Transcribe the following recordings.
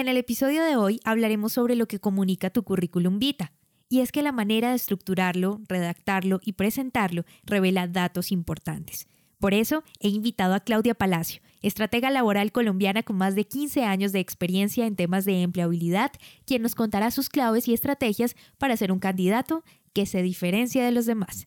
En el episodio de hoy hablaremos sobre lo que comunica tu currículum vita, y es que la manera de estructurarlo, redactarlo y presentarlo revela datos importantes. Por eso he invitado a Claudia Palacio, estratega laboral colombiana con más de 15 años de experiencia en temas de empleabilidad, quien nos contará sus claves y estrategias para ser un candidato que se diferencia de los demás.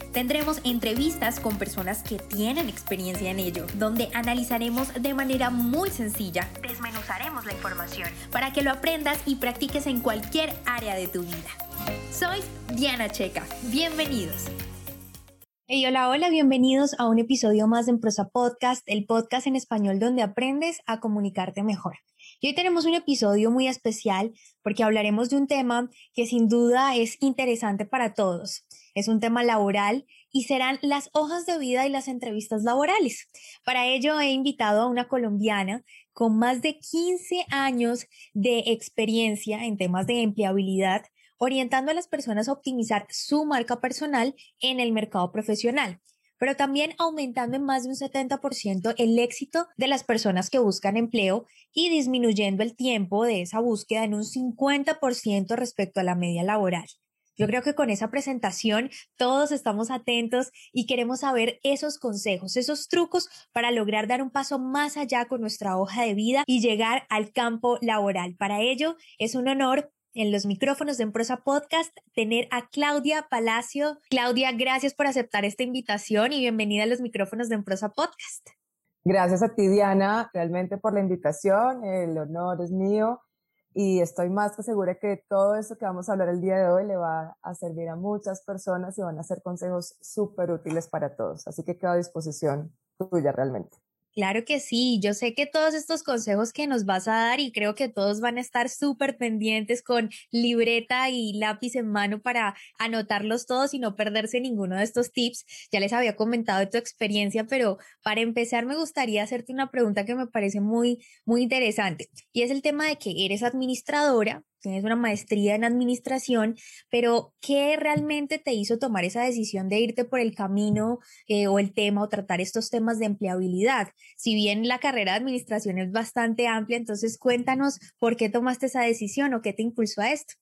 Tendremos entrevistas con personas que tienen experiencia en ello, donde analizaremos de manera muy sencilla, desmenuzaremos la información para que lo aprendas y practiques en cualquier área de tu vida. Soy Diana Checa, bienvenidos. Hey, hola, hola, bienvenidos a un episodio más de Prosa Podcast, el podcast en español donde aprendes a comunicarte mejor. Y hoy tenemos un episodio muy especial porque hablaremos de un tema que sin duda es interesante para todos es un tema laboral y serán las hojas de vida y las entrevistas laborales. Para ello he invitado a una colombiana con más de 15 años de experiencia en temas de empleabilidad, orientando a las personas a optimizar su marca personal en el mercado profesional pero también aumentando en más de un 70% el éxito de las personas que buscan empleo y disminuyendo el tiempo de esa búsqueda en un 50% respecto a la media laboral. Yo creo que con esa presentación todos estamos atentos y queremos saber esos consejos, esos trucos para lograr dar un paso más allá con nuestra hoja de vida y llegar al campo laboral. Para ello es un honor en los micrófonos de Emprosa Podcast tener a Claudia Palacio. Claudia, gracias por aceptar esta invitación y bienvenida a los micrófonos de Emprosa Podcast. Gracias a ti, Diana, realmente por la invitación. El honor es mío y estoy más que segura que todo eso que vamos a hablar el día de hoy le va a servir a muchas personas y van a ser consejos súper útiles para todos. Así que quedo a disposición tuya realmente. Claro que sí, yo sé que todos estos consejos que nos vas a dar y creo que todos van a estar súper pendientes con libreta y lápiz en mano para anotarlos todos y no perderse ninguno de estos tips. Ya les había comentado de tu experiencia, pero para empezar me gustaría hacerte una pregunta que me parece muy, muy interesante y es el tema de que eres administradora, tienes una maestría en administración, pero ¿qué realmente te hizo tomar esa decisión de irte por el camino eh, o el tema o tratar estos temas de empleabilidad? Si bien la carrera de administración es bastante amplia, entonces cuéntanos por qué tomaste esa decisión o qué te impulsó a esto.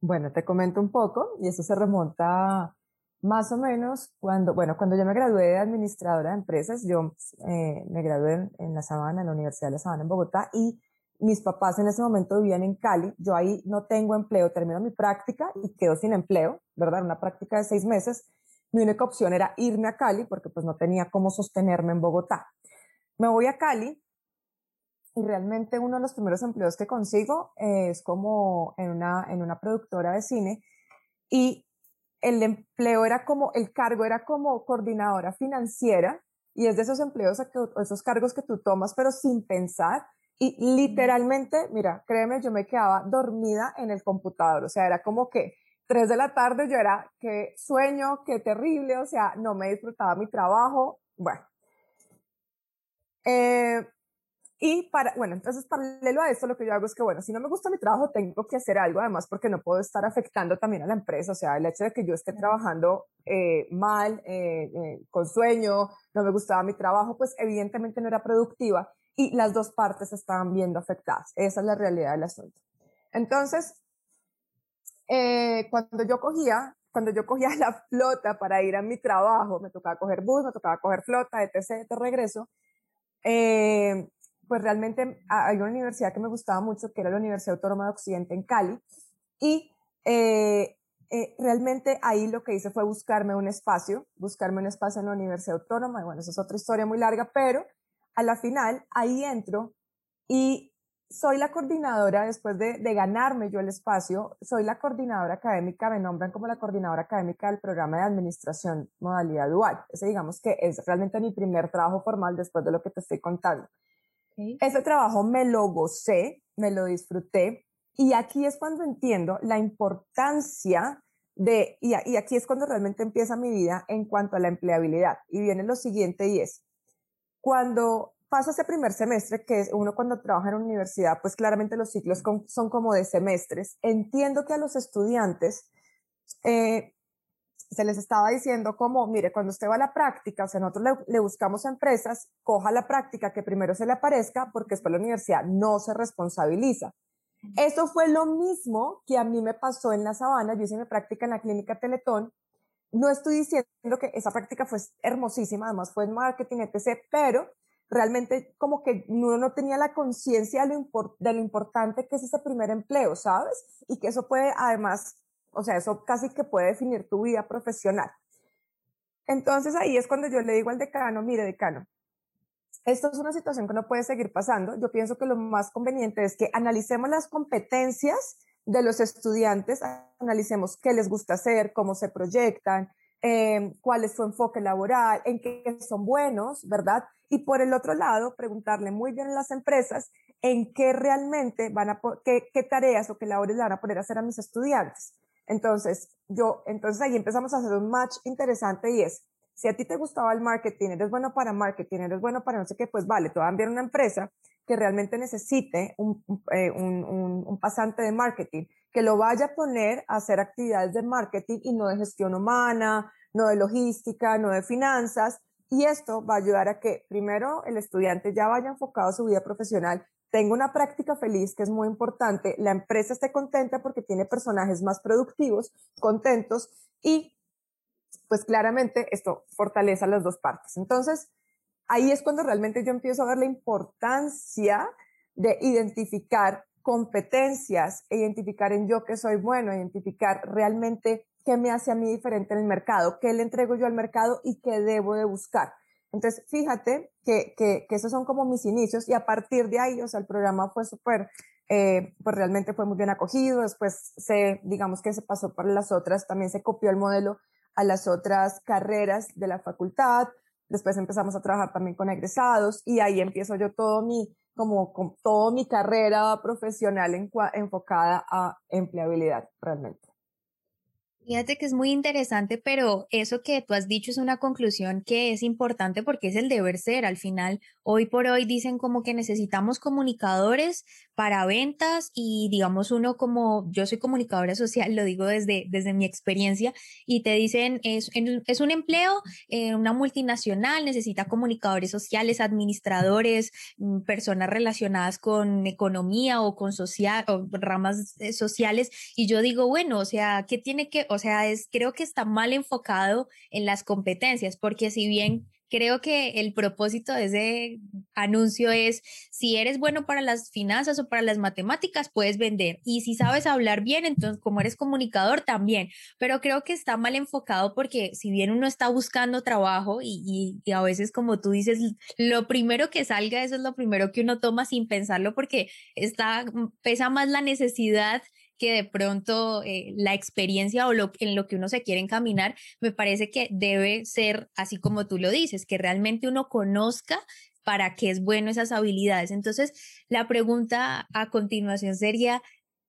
Bueno, te comento un poco y eso se remonta más o menos cuando, bueno, cuando yo me gradué de administradora de empresas, yo eh, me gradué en, en La Sabana, en la Universidad de La Sabana en Bogotá y mis papás en ese momento vivían en Cali, yo ahí no tengo empleo, termino mi práctica y quedo sin empleo, ¿verdad? Una práctica de seis meses. Mi única opción era irme a Cali porque pues no tenía cómo sostenerme en Bogotá. Me voy a Cali y realmente uno de los primeros empleos que consigo es como en una, en una productora de cine y el empleo era como, el cargo era como coordinadora financiera y es de esos empleos, esos cargos que tú tomas pero sin pensar y literalmente, mira, créeme, yo me quedaba dormida en el computador, o sea, era como que tres de la tarde yo era, qué sueño, qué terrible, o sea, no me disfrutaba mi trabajo, bueno. Eh, y para, bueno, entonces paralelo a esto, lo que yo hago es que, bueno, si no me gusta mi trabajo, tengo que hacer algo, además, porque no puedo estar afectando también a la empresa. O sea, el hecho de que yo esté trabajando eh, mal, eh, con sueño, no me gustaba mi trabajo, pues evidentemente no era productiva y las dos partes estaban viendo afectadas. Esa es la realidad del asunto. Entonces, eh, cuando yo cogía, cuando yo cogía la flota para ir a mi trabajo, me tocaba coger bus, me tocaba coger flota, etc., de regreso, eh, pues realmente hay una universidad que me gustaba mucho, que era la Universidad Autónoma de Occidente en Cali, y eh, realmente ahí lo que hice fue buscarme un espacio, buscarme un espacio en la Universidad Autónoma, y bueno, esa es otra historia muy larga, pero a la final ahí entro y soy la coordinadora, después de, ganarme yo el espacio, soy la coordinadora académica, me nombran como la coordinadora académica del programa de administración modalidad dual. Ese digamos que es realmente mi primer trabajo formal después de lo que te estoy contando. Ese trabajo me lo gocé, me lo disfruté. Y aquí es cuando entiendo la importancia de, y, y aquí es cuando realmente empieza mi vida en cuanto a la empleabilidad. Y viene lo siguiente y es, cuando pasa ese primer semestre, que es uno cuando trabaja en universidad, pues claramente los ciclos son como de semestres. Entiendo que a los estudiantes eh, se les estaba diciendo como, mire, cuando usted va a la práctica, o sea, nosotros le, buscamos a empresas, coja la práctica que primero se le aparezca, porque después la universidad no se responsabiliza. Eso fue lo mismo que a mí me pasó en la sabana. Yo hice mi práctica en la clínica Teletón. No estoy diciendo que esa práctica fue hermosísima, además fue en marketing, etc., pero realmente como que uno no tenía la conciencia de, de, lo importante que es ese primer empleo, ¿sabes? Y que eso puede además o sea, eso casi que puede definir tu vida profesional. Entonces ahí es cuando yo le digo al decano, mire decano, esto es una situación que no puede seguir pasando. Yo pienso que lo más conveniente es que analicemos las competencias de los estudiantes, analicemos qué les gusta hacer, cómo se proyectan, eh, cuál es su enfoque laboral, en qué son buenos, ¿verdad? Y por el otro lado, preguntarle muy bien a las empresas en qué realmente van a, qué, qué tareas o qué labores le van a poner a hacer a mis estudiantes. Entonces, yo, entonces ahí empezamos a hacer un match interesante y es, si a ti te gustaba el marketing, eres bueno para marketing, eres bueno para no sé qué, pues vale, te voy a enviar una empresa que realmente necesite un, eh, un, pasante de marketing, que lo vaya a poner a hacer actividades de marketing y no de gestión humana, no de logística, no de finanzas. Y esto va a ayudar a que primero el estudiante ya vaya enfocado su vida profesional tengo una práctica feliz que es muy importante, la empresa esté contenta porque tiene personajes más productivos, contentos y pues claramente esto fortalece las dos partes. Entonces, ahí es cuando realmente yo empiezo a ver la importancia de identificar competencias, e identificar en yo que soy bueno, identificar realmente qué me hace a mí diferente en el mercado, qué le entrego yo al mercado y qué debo de buscar. Entonces, fíjate que, que, que, esos son como mis inicios y a partir de ahí, o sea, el programa fue súper, eh, pues realmente fue muy bien acogido, después se, digamos que se pasó para las otras, también se copió el modelo a las otras carreras de la facultad, después empezamos a trabajar también con egresados y ahí empiezo yo todo mi, como con toda mi carrera profesional en, enfocada a empleabilidad realmente. Fíjate que es muy interesante, pero eso que tú has dicho es una conclusión que es importante porque es el deber ser. Al final, hoy por hoy dicen como que necesitamos comunicadores para ventas y digamos uno como yo soy comunicadora social, lo digo desde, desde mi experiencia, y te dicen es, es un empleo, eh, una multinacional, necesita comunicadores sociales, administradores, mm, personas relacionadas con economía o con social o ramas eh, sociales. Y yo digo, bueno, o sea, ¿qué tiene que o sea, es, creo que está mal enfocado en las competencias, porque si bien creo que el propósito de ese anuncio es, si eres bueno para las finanzas o para las matemáticas, puedes vender. Y si sabes hablar bien, entonces como eres comunicador, también. Pero creo que está mal enfocado porque si bien uno está buscando trabajo y, a veces, como tú dices, lo primero que salga, eso es lo primero que uno toma sin pensarlo porque está, pesa más la necesidad que de pronto eh, la experiencia o lo, en lo que uno se quiere encaminar, me parece que debe ser así como tú lo dices, que realmente uno conozca para qué es bueno esas habilidades. Entonces, la pregunta a continuación sería,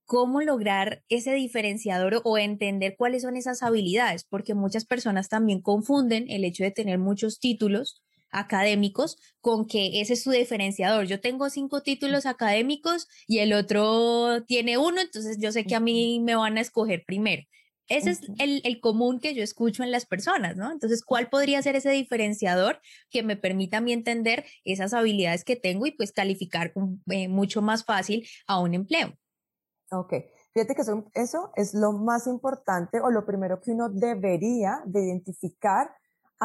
¿cómo lograr ese diferenciador o entender cuáles son esas habilidades? Porque muchas personas también confunden el hecho de tener muchos títulos académicos con que ese es su diferenciador. Yo tengo cinco títulos académicos y el otro tiene uno, entonces yo sé que a mí me van a escoger primero. Ese es el, el, común que yo escucho en las personas, ¿no? Entonces, ¿cuál podría ser ese diferenciador que me permita a mí entender esas habilidades que tengo y pues calificar eh, mucho más fácil a un empleo? Ok, fíjate que eso, eso es lo más importante o lo primero que uno debería de identificar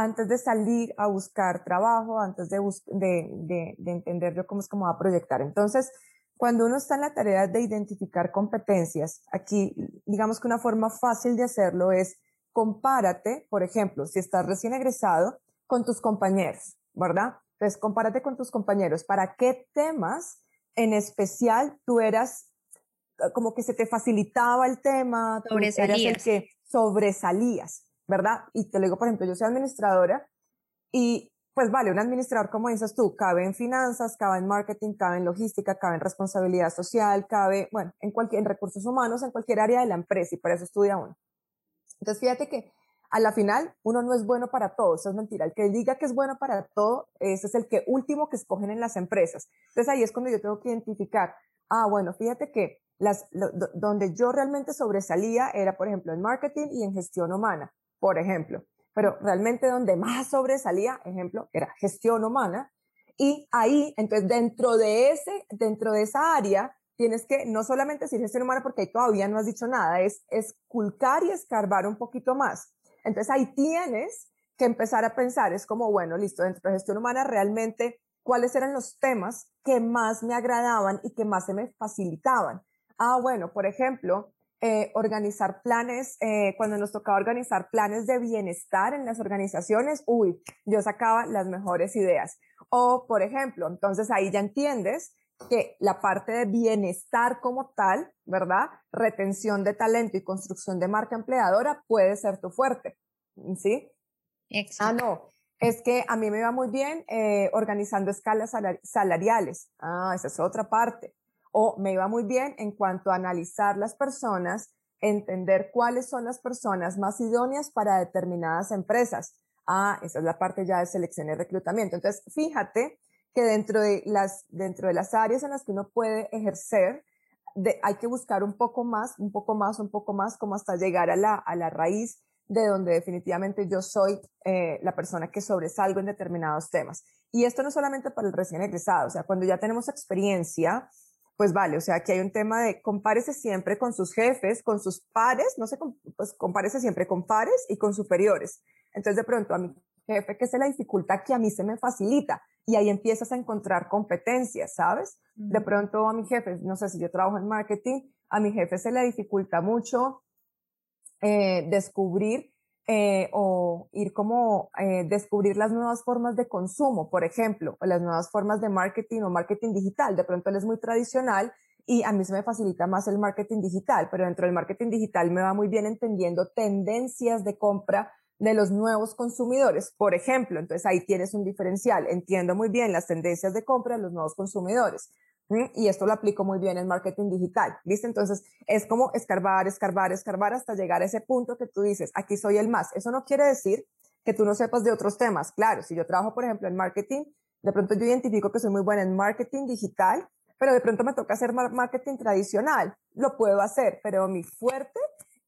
antes de salir a buscar trabajo, antes de, de, de, entender yo cómo es cómo va a proyectar. Entonces, cuando uno está en la tarea de identificar competencias, aquí digamos que una forma fácil de hacerlo es compárate, por ejemplo, si estás recién egresado, con tus compañeros, ¿verdad? Entonces, compárate con tus compañeros. ¿Para qué temas en especial tú eras como que se te facilitaba el tema, tú eras el que sobresalías? ¿Verdad? Y te lo digo, por ejemplo, yo soy administradora y pues vale, un administrador, como dices tú, cabe en finanzas, cabe en marketing, cabe en logística, cabe en responsabilidad social, cabe, bueno, en cualquier, en recursos humanos, en cualquier área de la empresa y para eso estudia uno. Entonces, fíjate que a la final uno no es bueno para todo, eso es mentira. El que diga que es bueno para todo, ese es el que último que escogen en las empresas. Entonces ahí es cuando yo tengo que identificar, ah, bueno, fíjate que las, donde yo realmente sobresalía era, por ejemplo, en marketing y en gestión humana, por ejemplo. Pero realmente donde más sobresalía, ejemplo, era gestión humana. Y ahí, entonces, dentro de ese, dentro de esa área, tienes que no solamente decir gestión humana porque ahí todavía no has dicho nada, es esculcar y escarbar un poquito más. Entonces ahí tienes que empezar a pensar, es como, bueno, listo, dentro de gestión humana realmente, ¿cuáles eran los temas que más me agradaban y que más se me facilitaban? Ah, bueno, por ejemplo, eh, organizar planes, eh, cuando nos tocaba organizar planes de bienestar en las organizaciones, uy, yo sacaba las mejores ideas. O, por ejemplo, entonces ahí ya entiendes que la parte de bienestar como tal, ¿verdad? Retención de talento y construcción de marca empleadora puede ser tu fuerte, ¿sí? Ah, no, es que a mí me va muy bien eh, organizando escalas salariales. Ah, esa es otra parte. O me iba muy bien en cuanto a analizar las personas, entender cuáles son las personas más idóneas para determinadas empresas. Ah, esa es la parte ya de selección y reclutamiento. Entonces, fíjate que dentro de las, dentro de las áreas en las que uno puede ejercer, de, hay que buscar un poco más, un poco más, un poco más, como hasta llegar a la, a la raíz de donde definitivamente yo soy eh, la persona que sobresalgo en determinados temas. Y esto no solamente para el recién egresado, o sea, cuando ya tenemos experiencia, pues vale, o sea, aquí hay un tema de compárese siempre con sus jefes, con sus pares, no sé, pues compárese siempre con pares y con superiores. Entonces, de pronto, a mi jefe, que se la dificultad que a mí se me facilita, y ahí empiezas a encontrar competencias, ¿sabes? De pronto a mi jefe, no sé si yo trabajo en marketing, a mi jefe se le dificulta mucho eh, descubrir eh, o ir como eh, descubrir las nuevas formas de consumo, por ejemplo, las nuevas formas de marketing o marketing digital. De pronto él es muy tradicional y a mí se me facilita más el marketing digital, pero dentro del marketing digital me va muy bien entendiendo tendencias de compra de los nuevos consumidores, por ejemplo. Entonces ahí tienes un diferencial. Entiendo muy bien las tendencias de compra de los nuevos consumidores. Y esto lo aplico muy bien en marketing digital. ¿Viste? Entonces es como escarbar, escarbar, escarbar hasta llegar a ese punto que tú dices, aquí soy el más. Eso no quiere decir que tú no sepas de otros temas. Claro, si yo trabajo, por ejemplo, en marketing, de pronto yo identifico que soy muy buena en marketing digital, pero de pronto me toca hacer marketing tradicional. Lo puedo hacer, pero mi fuerte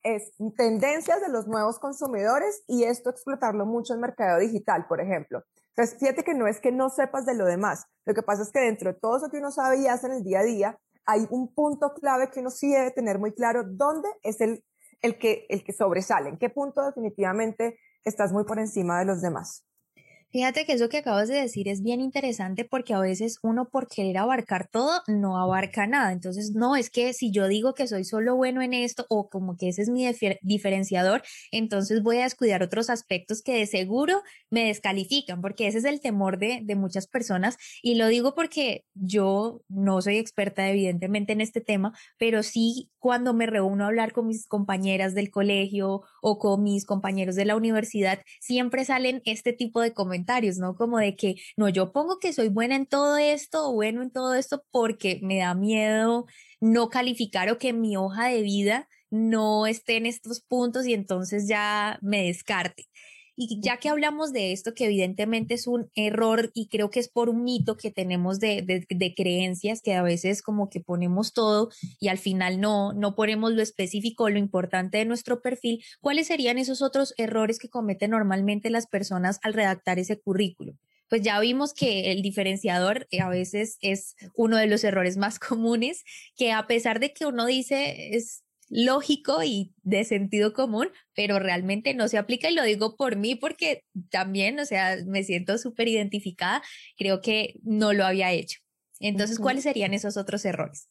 es tendencias de los nuevos consumidores y esto explotarlo mucho en mercado digital, por ejemplo. Entonces, fíjate que no es que no sepas de lo demás, lo que pasa es que dentro de todo eso que uno sabe y hace en el día a día, hay un punto clave que uno sí debe tener muy claro dónde es el, el, que, el que sobresale, en qué punto definitivamente estás muy por encima de los demás. Fíjate que eso que acabas de decir es bien interesante porque a veces uno por querer abarcar todo no abarca nada. Entonces, no, es que si yo digo que soy solo bueno en esto o como que ese es mi diferenciador, entonces voy a descuidar otros aspectos que de seguro me descalifican porque ese es el temor de, de muchas personas. Y lo digo porque yo no soy experta evidentemente en este tema, pero sí cuando me reúno a hablar con mis compañeras del colegio o con mis compañeros de la universidad, siempre salen este tipo de comentarios ¿no? Como de que, no, yo pongo que soy buena en todo esto o bueno en todo esto porque me da miedo no calificar o que mi hoja de vida no esté en estos puntos y entonces ya me descarte. Y ya que hablamos de esto, que evidentemente es un error y creo que es por un mito que tenemos de, de, creencias que a veces como que ponemos todo y al final no, no ponemos lo específico, lo importante de nuestro perfil, ¿cuáles serían esos otros errores que cometen normalmente las personas al redactar ese currículum? pues ya vimos que el diferenciador eh, a veces es uno de los errores más comunes, que a pesar de que uno dice es lógico y de sentido común, pero realmente no se aplica y lo digo por mí porque también, o sea, me siento súper identificada, creo que no lo había hecho. Entonces, ¿cuáles serían esos otros errores?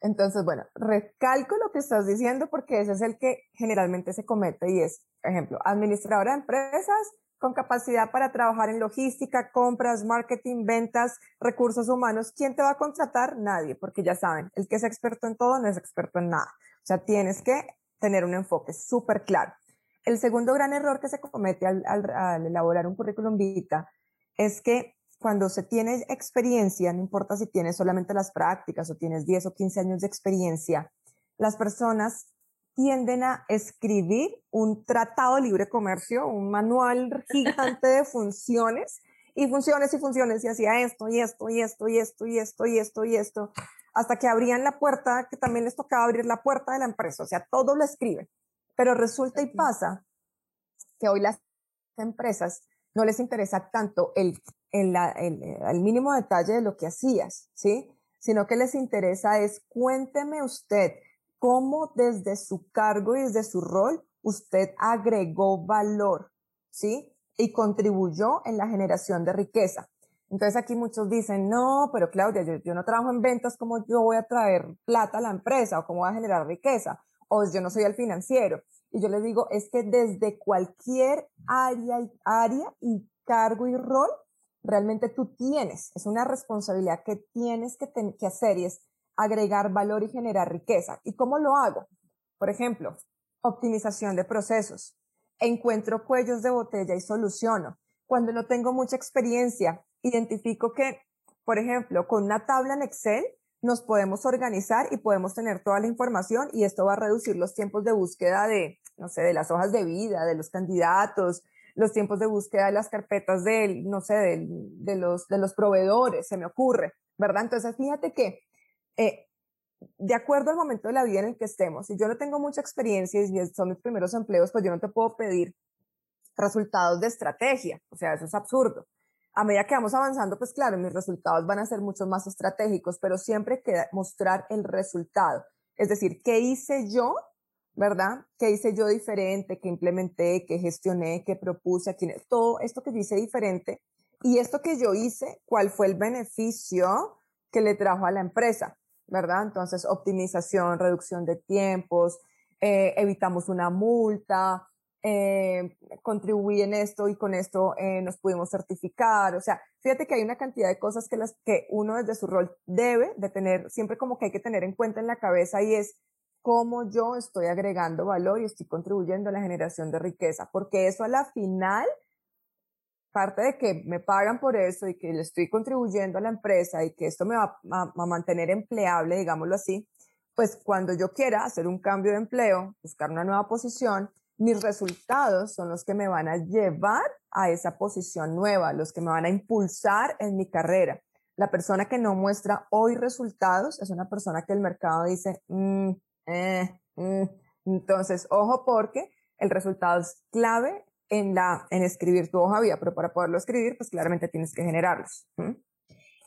Entonces, bueno, recalco lo que estás diciendo porque ese es el que generalmente se comete y es, ejemplo, administradora de empresas con capacidad para trabajar en logística, compras, marketing, ventas, recursos humanos. ¿Quién te va a contratar? Nadie, porque ya saben, el que es experto en todo no es experto en nada. O sea, tienes que tener un enfoque súper claro. El segundo gran error que se comete al, elaborar un currículum vita es que cuando se tiene experiencia, no importa si tienes solamente las prácticas o tienes 10 o 15 años de experiencia, las personas tienden a escribir un tratado de libre comercio, un manual gigante de funciones y funciones y funciones y hacía esto y esto y esto y esto y esto y esto y esto hasta que abrían la puerta, que también les tocaba abrir la puerta de la empresa, o sea, todo lo escriben. Pero resulta y pasa que hoy las empresas no les interesa tanto el, el, el, el mínimo detalle de lo que hacías, ¿sí? Sino que les interesa es cuénteme usted cómo desde su cargo y desde su rol usted agregó valor, ¿sí? Y contribuyó en la generación de riqueza. Entonces aquí muchos dicen, no, pero Claudia, yo, no trabajo en ventas, ¿cómo yo voy a traer plata a la empresa o cómo voy a generar riqueza? O yo no soy el financiero. Y yo les digo, es que desde cualquier área, área y cargo y rol, realmente tú tienes, es una responsabilidad que tienes que, que hacer y es agregar valor y generar riqueza. ¿Y cómo lo hago? Por ejemplo, optimización de procesos. Encuentro cuellos de botella y soluciono. Cuando no tengo mucha experiencia, identifico que, por ejemplo, con una tabla en Excel nos podemos organizar y podemos tener toda la información y esto va a reducir los tiempos de búsqueda de, no sé, de las hojas de vida, de los candidatos, los tiempos de búsqueda de las carpetas del, no sé, de, los, de los proveedores, se me ocurre, ¿verdad? Entonces, fíjate que eh, de acuerdo al momento de la vida en el que estemos, si yo no tengo mucha experiencia y son mis primeros empleos, pues yo no te puedo pedir resultados de estrategia, o sea, eso es absurdo. A medida que vamos avanzando, pues claro, mis resultados van a ser mucho más estratégicos, pero siempre queda mostrar el resultado. Es decir, ¿qué hice yo? ¿Verdad? ¿Qué hice yo diferente? ¿Qué implementé? ¿Qué gestioné? ¿Qué propuse? Todo esto que hice diferente. Y esto que yo hice, ¿cuál fue el beneficio que le trajo a la empresa? ¿verdad? Entonces, optimización, reducción de tiempos, eh, evitamos una multa, eh, contribuí en esto y con esto eh, nos pudimos certificar. O sea, fíjate que hay una cantidad de cosas que, las, que uno desde su rol debe de tener, siempre como que hay que tener en cuenta en la cabeza y es cómo yo estoy agregando valor y estoy contribuyendo a la generación de riqueza, porque eso a la final parte de que me pagan por eso y que le estoy contribuyendo a la empresa y que esto me va a, mantener empleable, digámoslo así, pues cuando yo quiera hacer un cambio de empleo, buscar una nueva posición, mis resultados son los que me van a llevar a esa posición nueva, los que me van a impulsar en mi carrera. La persona que no muestra hoy resultados es una persona que el mercado dice, mm, eh, mm". entonces, ojo porque el resultado es clave en, la, en escribir tu hoja vida, pero para poderlo escribir, pues claramente tienes que generarlos.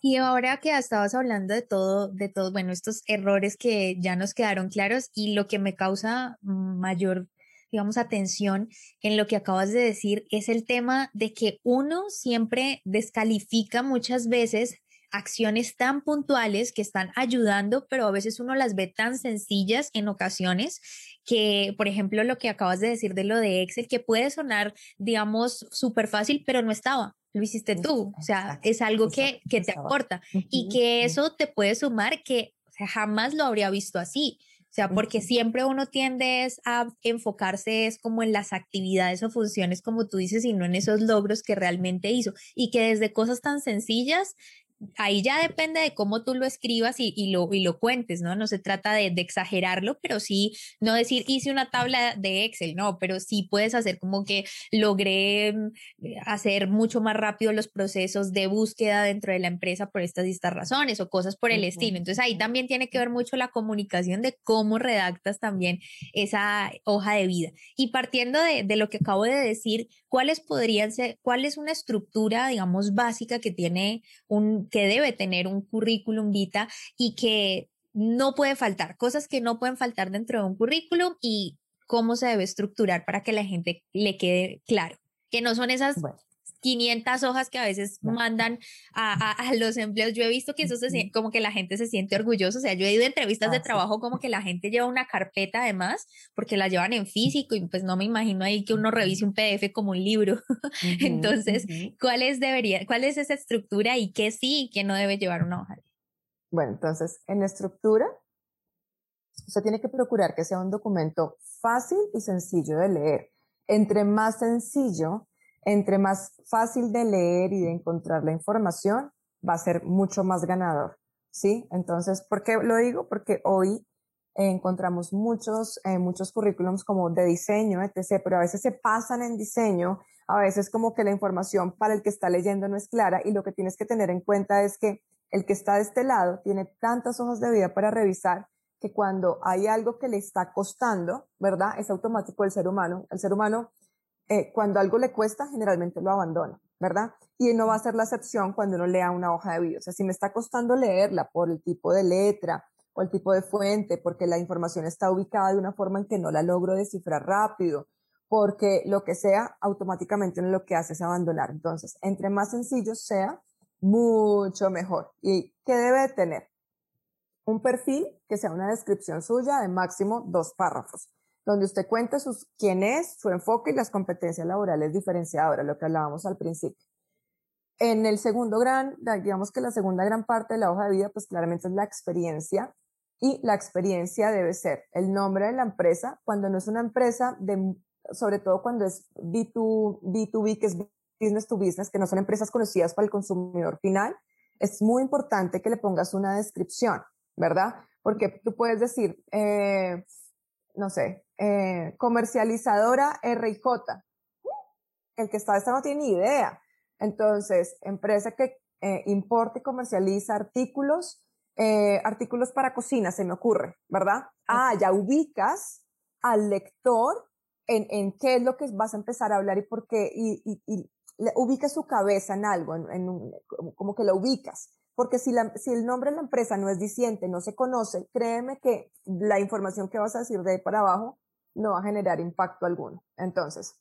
Y ahora que estabas hablando de todo, de todos, bueno, estos errores que ya nos quedaron claros y lo que me causa mayor, digamos, atención en lo que acabas de decir es el tema de que uno siempre descalifica muchas veces acciones tan puntuales que están ayudando, pero a veces uno las ve tan sencillas en ocasiones que, por ejemplo, lo que acabas de decir de lo de Excel, que puede sonar, digamos, súper fácil, pero no estaba. Lo hiciste tú. O sea, es algo que, que te aporta y que eso te puede sumar que jamás lo habría visto así. O sea, porque siempre uno tiende a enfocarse es como en las actividades o funciones, como tú dices, y no en esos logros que realmente hizo. Y que desde cosas tan sencillas ahí ya depende de cómo tú lo escribas y, lo, y lo cuentes, ¿no? No se trata de, exagerarlo, pero sí, no decir hice una tabla de Excel, no, pero sí puedes hacer como que logré mm, hacer mucho más rápido los procesos de búsqueda dentro de la empresa por estas y estas razones o cosas por el estilo. Entonces ahí también tiene que ver mucho la comunicación de cómo redactas también esa hoja de vida. Y partiendo de, de lo que acabo de decir, ¿cuáles podrían ser, cuál es una estructura, digamos, básica que tiene un que debe tener un currículum vita y que no puede faltar, cosas que no pueden faltar dentro de un currículum y cómo se debe estructurar para que la gente le quede claro, que no son esas 500 hojas que a veces mandan a, los empleos. Yo he visto que eso se como que la gente se siente orgulloso. O sea, yo he ido a entrevistas de trabajo como que la gente lleva una carpeta además, porque la llevan en físico y pues no me imagino ahí que uno revise un PDF como un libro. Entonces, ¿cuál es, debería, ¿cuál es esa estructura y qué sí y qué no debe llevar una hoja? Bueno, entonces, en la estructura, usted tiene que procurar que sea un documento fácil y sencillo de leer. Entre más sencillo, entre más fácil de leer y de encontrar la información, va a ser mucho más ganador, ¿sí? Entonces, ¿por qué lo digo? Porque hoy encontramos muchos, eh, muchos currículums como de diseño, etc., pero a veces se pasan en diseño, a veces como que la información para el que está leyendo no es clara y lo que tienes que tener en cuenta es que el que está de este lado tiene tantas hojas de vida para revisar que cuando hay algo que le está costando, ¿verdad? Es automático el ser humano. El ser humano, eh, cuando algo le cuesta, generalmente lo abandona, ¿verdad? Y no va a ser la excepción cuando uno lea una hoja de vida. O sea, si me está costando leerla por el tipo de letra o el tipo de fuente, porque la información está ubicada de una forma en que no la logro descifrar rápido, porque lo que sea, automáticamente uno lo que hace es abandonar. Entonces, entre más sencillo sea, mucho mejor. ¿Y qué debe tener? un perfil que sea una descripción suya de máximo dos párrafos, donde usted cuente sus, quién es, su enfoque y las competencias laborales diferenciadoras, lo que hablábamos al principio. En el segundo gran, digamos que la segunda gran parte de la hoja de vida, pues claramente es la experiencia y la experiencia debe ser el nombre de la empresa, cuando no es una empresa de, sobre todo cuando es B2, B2B, que es business to business, que no son empresas conocidas para el consumidor final, es muy importante que le pongas una descripción. ¿verdad? Porque tú puedes decir, eh, no sé, eh, comercializadora RIJ. El que está esta no tiene ni idea. Entonces, empresa que eh, importa y comercializa artículos, artículos para cocina, se me ocurre, ¿verdad? Ah, ya ubicas al lector en, en, qué es lo que vas a empezar a hablar y por qué, y, y, y ubicas su cabeza en algo, en, en como que lo ubicas. Porque si, si el nombre de la empresa no es diciente, no se conoce, créeme que la información que vas a decir de ahí para abajo no va a generar impacto alguno. Entonces,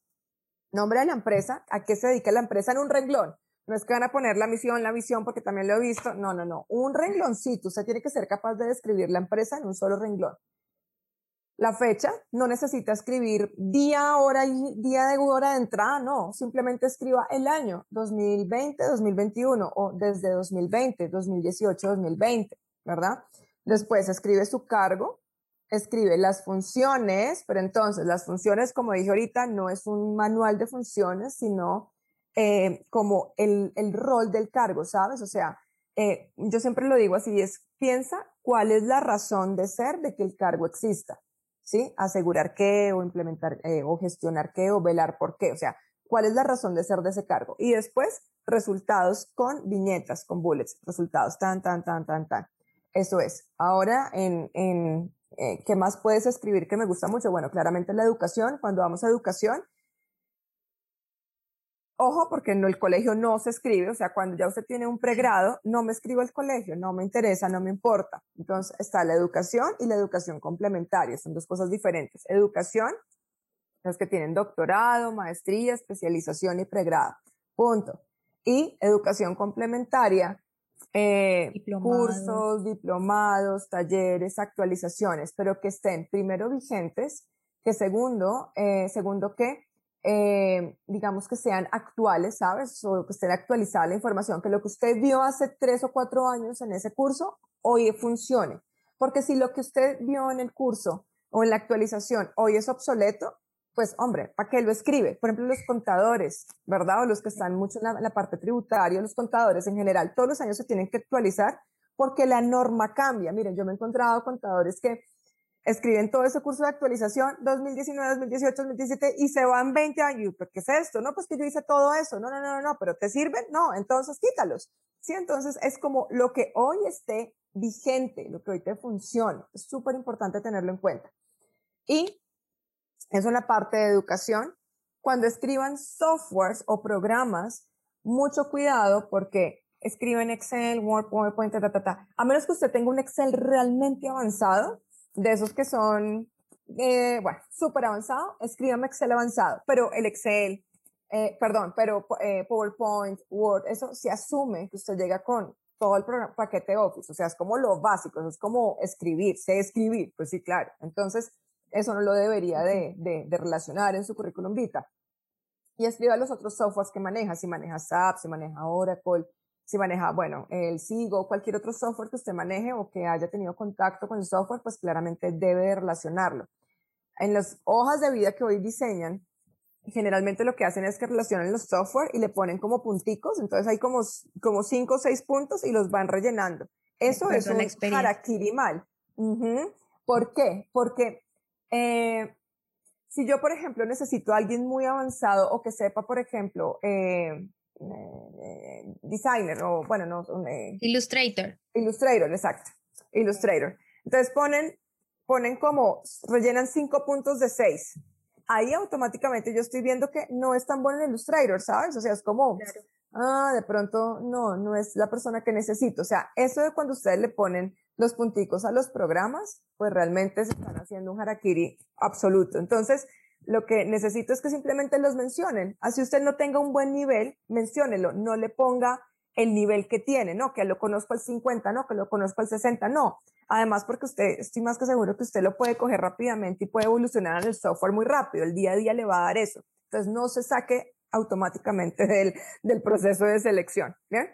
nombre de la empresa, a qué se dedica la empresa en un renglón. No es que van a poner la misión, la visión, porque también lo he visto. No, no, no. Un rengloncito. Usted tiene que ser capaz de describir la empresa en un solo renglón. La fecha, no necesita escribir día, hora y día de hora de entrada, no, simplemente escriba el año 2020, 2021 o desde 2020, 2018, 2020, ¿verdad? Después escribe su cargo, escribe las funciones, pero entonces las funciones, como dije ahorita, no es un manual de funciones, sino eh, como el, rol del cargo, ¿sabes? O sea, eh, yo siempre lo digo así, es piensa cuál es la razón de ser de que el cargo exista. ¿Sí? Asegurar qué o implementar eh, o gestionar qué o velar por qué, o sea, cuál es la razón de ser de ese cargo. Y después, resultados con viñetas, con bullets, resultados, tan, tan, tan, tan, tan. Eso es. Ahora, en, en eh, ¿qué más puedes escribir que me gusta mucho? Bueno, claramente la educación, cuando vamos a educación, Ojo, porque en el colegio no se escribe, o sea, cuando ya usted tiene un pregrado, no me escribo el colegio, no me interesa, no me importa. Entonces está la educación y la educación complementaria, son dos cosas diferentes. Educación, los que tienen doctorado, maestría, especialización y pregrado, punto. Y educación complementaria, eh, cursos, diplomados, talleres, actualizaciones, pero que estén primero vigentes, que segundo, eh, segundo que eh, digamos que sean actuales, ¿sabes? O que esté actualizada la información, que lo que usted vio hace tres o cuatro años en ese curso, hoy funcione. Porque si lo que usted vio en el curso o en la actualización hoy es obsoleto, pues hombre, ¿para qué lo escribe? Por ejemplo, los contadores, ¿verdad? O los que están mucho en la, en la parte tributaria, los contadores en general, todos los años se tienen que actualizar porque la norma cambia. Miren, yo me he encontrado contadores que escriben todo ese curso de actualización 2019, 2018, 2017 y se van 20 años. ¿Qué es esto? No, pues que yo hice todo eso. No, no, no, no, pero ¿te sirven? No, entonces quítalos. Sí, entonces es como lo que hoy esté vigente, lo que hoy te funcione. Es súper importante tenerlo en cuenta. Y eso en la parte de educación. Cuando escriban softwares o programas, mucho cuidado porque escriben Excel, Word, PowerPoint, ta, ta, ta. A menos que usted tenga un Excel realmente avanzado, de esos que son, eh, bueno, súper avanzado, escríbame Excel avanzado, pero el Excel, eh, perdón, pero eh, PowerPoint, Word, eso se asume que usted llega con todo el programa, paquete Office, o sea, es como lo básico, eso es como escribir, sé escribir, pues sí, claro. Entonces, eso no lo debería de, de, de relacionar en su currículum vita. Y escriba los otros softwares que maneja, si maneja SAP, si maneja Oracle, si maneja, bueno, el SIGO, cualquier otro software que usted maneje o que haya tenido contacto con el software, pues claramente debe relacionarlo. En las hojas de vida que hoy diseñan, generalmente lo que hacen es que relacionan los software y le ponen como punticos, entonces hay como, como cinco o seis puntos y los van rellenando. Eso es un harakiri mal. ¿Por qué? Porque eh, si yo, por ejemplo, necesito a alguien muy avanzado o que sepa, por ejemplo, eh, eh, designer o, bueno, no. Illustrator. Illustrator, exacto. Illustrator. Entonces ponen, ponen como, rellenan cinco puntos de seis ahí automáticamente yo estoy viendo que no es tan bueno en Illustrator, ¿sabes? O sea, es como, ah, de pronto no, no es la persona que necesito. O sea, eso de cuando ustedes le ponen los punticos a los programas, pues realmente se están haciendo un harakiri absoluto. Entonces, lo que necesito es que simplemente los mencionen. Así usted no tenga un buen nivel, menciónelo, no le ponga el nivel que tiene, ¿no? Que lo conozco al 50, ¿no? Que lo conozco al 60, no. Además, porque usted, estoy más que seguro que usted lo puede coger rápidamente y puede evolucionar en el software muy rápido. El día a día le va a dar eso. Entonces, no se saque automáticamente del, del proceso de selección, ¿bien?